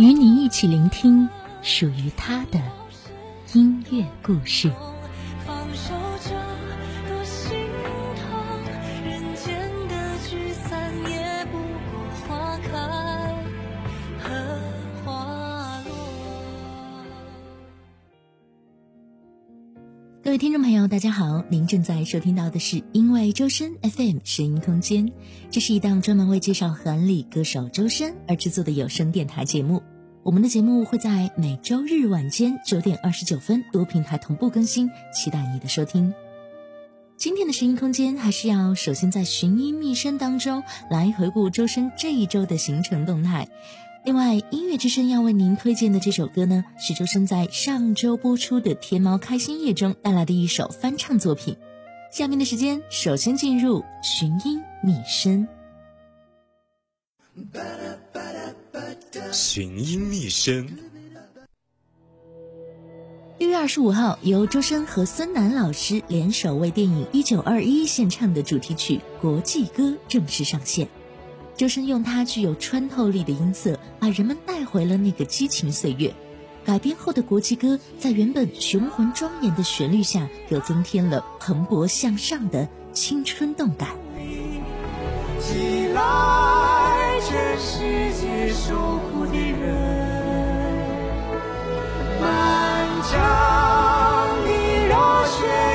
与你一起聆听属于他的音乐故事。各位听众朋友，大家好，您正在收听到的是因为周深 FM 声音空间，这是一档专门为介绍韩里歌手周深而制作的有声电台节目。我们的节目会在每周日晚间九点二十九分多平台同步更新，期待你的收听。今天的声音空间还是要首先在寻音觅声当中来回顾周深这一周的行程动态。另外，音乐之声要为您推荐的这首歌呢，是周深在上周播出的《天猫开心夜》中带来的一首翻唱作品。下面的时间，首先进入寻音觅声。寻音觅声。六月二十五号，由周深和孙楠老师联手为电影《一九二一》献唱的主题曲《国际歌》正式上线。周深用他具有穿透力的音色，把人们带回了那个激情岁月。改编后的国际歌，在原本雄浑庄严的旋律下，又增添了蓬勃向上的青春动感。起来，全世界受苦的人，满腔的热血。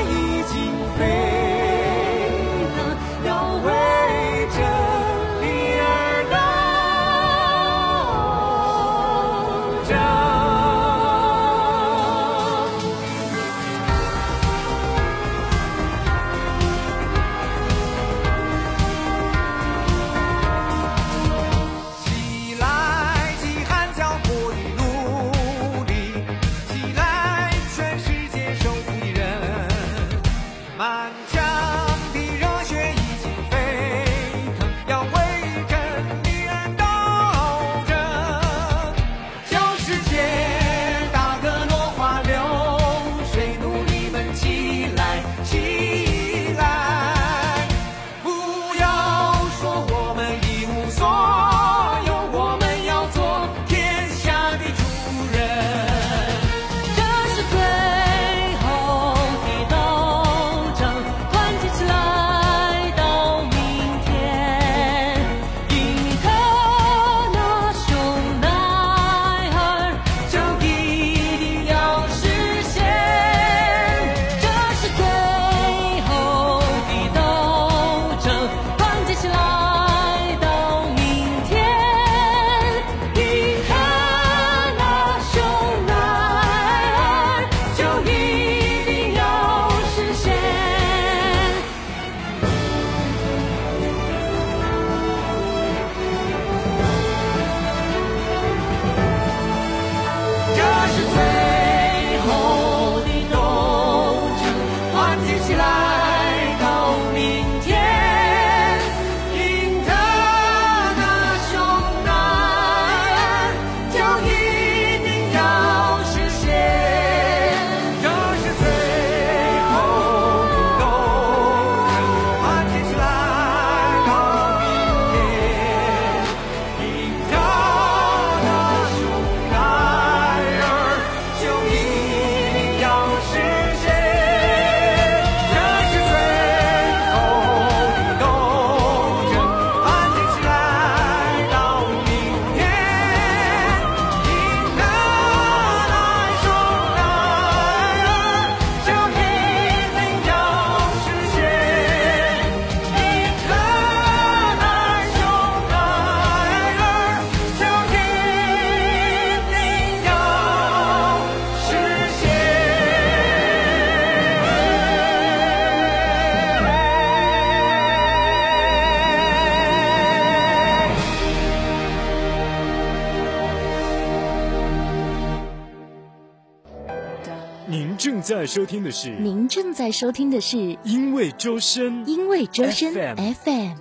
正在收听的是，您正在收听的是因为周深，因为周深 FM FM。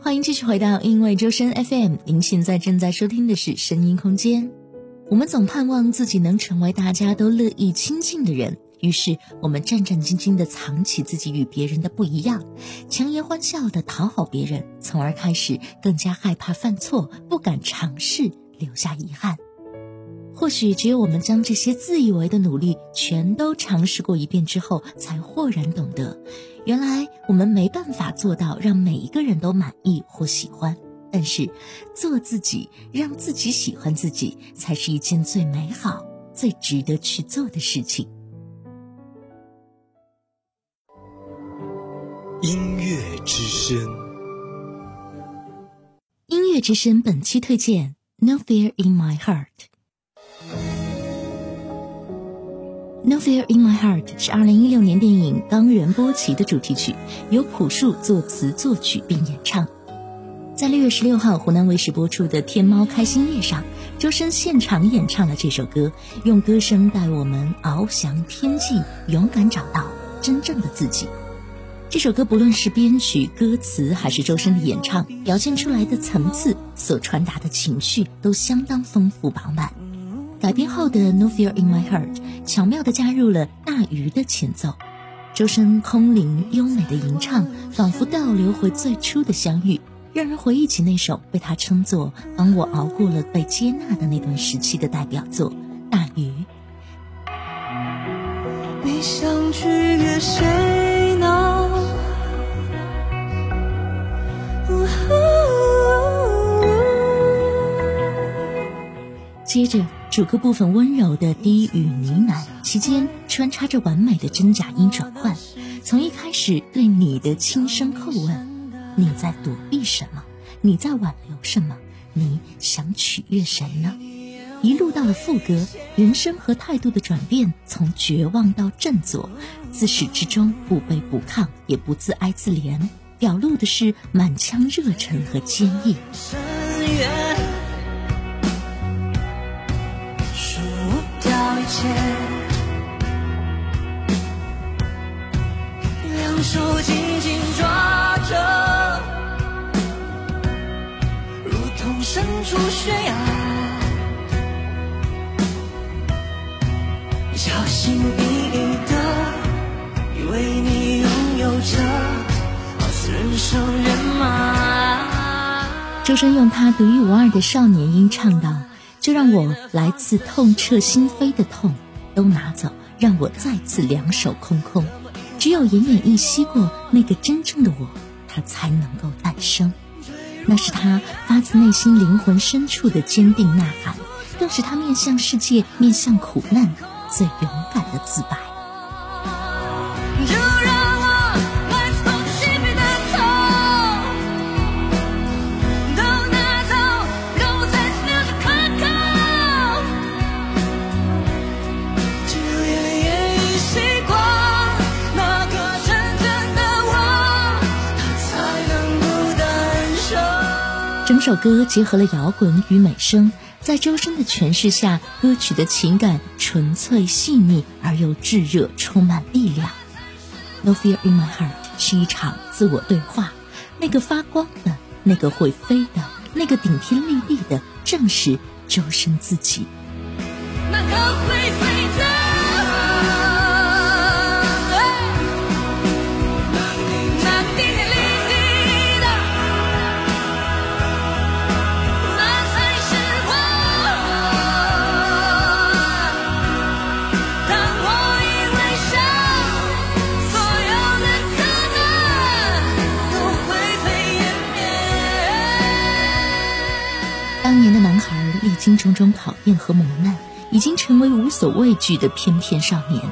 欢迎继续回到因为周深 FM，您现在正在收听的是声音空间。我们总盼望自己能成为大家都乐意亲近的人，于是我们战战兢兢地藏起自己与别人的不一样，强颜欢笑地讨好别人，从而开始更加害怕犯错，不敢尝试，留下遗憾。或许只有我们将这些自以为的努力全都尝试过一遍之后，才豁然懂得，原来我们没办法做到让每一个人都满意或喜欢。但是，做自己，让自己喜欢自己，才是一件最美好、最值得去做的事情。音乐之声，音乐之声本期推荐《No Fear in My Heart》。《No Fear in My Heart》是2016年电影《冈仁波齐》的主题曲，由朴树作词作曲并演唱。在六月十六号湖南卫视播出的《天猫开心夜》上，周深现场演唱了这首歌，用歌声带我们翱翔天际，勇敢找到真正的自己。这首歌不论是编曲、歌词，还是周深的演唱，表现出来的层次、所传达的情绪都相当丰富饱满。改编后的《No Fear in My Heart》巧妙地加入了大鱼的前奏，周深空灵优美的吟唱，仿佛倒流回最初的相遇，让人回忆起那首被他称作“帮我熬过了被接纳的那段时期”的代表作《大鱼》。你想取悦谁呢？接着，主歌部分温柔的低语呢喃，其间穿插着完美的真假音转换。从一开始对你的轻声叩问：“你在躲避什么？你在挽留什么？你想取悦谁呢？”一路到了副歌，人生和态度的转变，从绝望到振作，自始至终不卑不亢，也不自哀自怜，表露的是满腔热忱和坚毅。掉一切，两手紧紧抓着，如同身处悬崖，小心翼翼的，以为你拥有着，好似人生圆满。周深用他独一无二的少年音唱道：“就让我来自痛彻心扉的痛都拿走，让我再次两手空空。只有奄奄一息过那个真正的我，他才能够诞生。那是他发自内心灵魂深处的坚定呐喊，更是他面向世界、面向苦难最勇敢的自白。”首歌结合了摇滚与美声，在周深的诠释下，歌曲的情感纯粹细腻而又炙热，充满力量。No Fear in My Heart 是一场自我对话，那个发光的，那个会飞的，那个顶天立地的，正是周深自己。当年的男孩历经种种考验和磨难，已经成为无所畏惧的翩翩少年。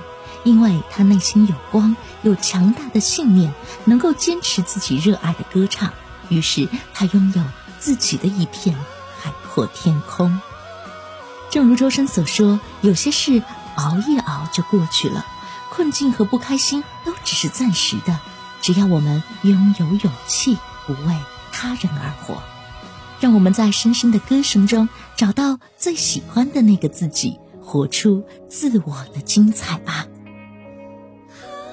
因为他内心有光，有强大的信念，能够坚持自己热爱的歌唱，于是他拥有自己的一片海阔天空。正如周深所说，有些事熬一熬就过去了，困境和不开心都只是暂时的，只要我们拥有勇气，不为他人而活。让我们在深深的歌声中找到最喜欢的那个自己，活出自我的精彩吧。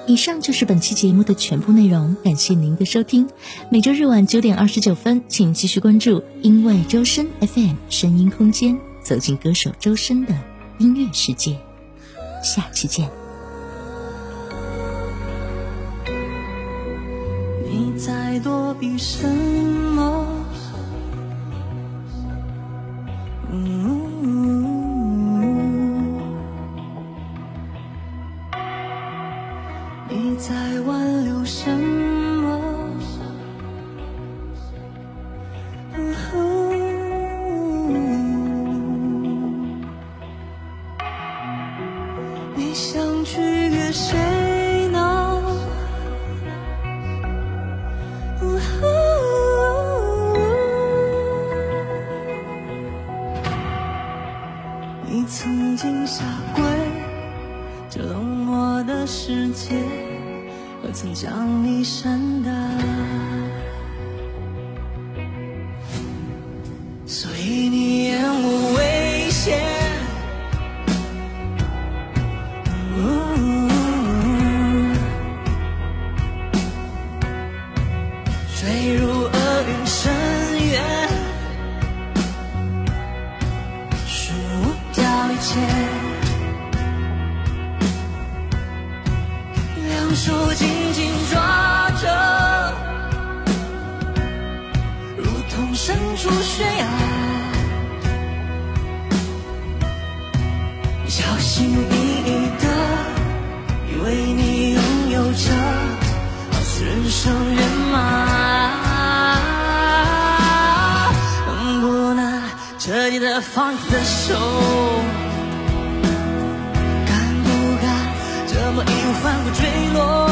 以上就是本期节目的全部内容，感谢您的收听。每周日晚九点二十九分，请继续关注因为周深 FM 声音空间，走进歌手周深的音乐世界。下期见。你在躲避什么？你想取悦谁呢？你曾经下跪，这冷漠的世界，何曾将你善待？悬崖，小心翼翼的，以为你拥有着。好似人生圆满，能不能彻底的放开的手？敢不敢这么义无反顾坠落？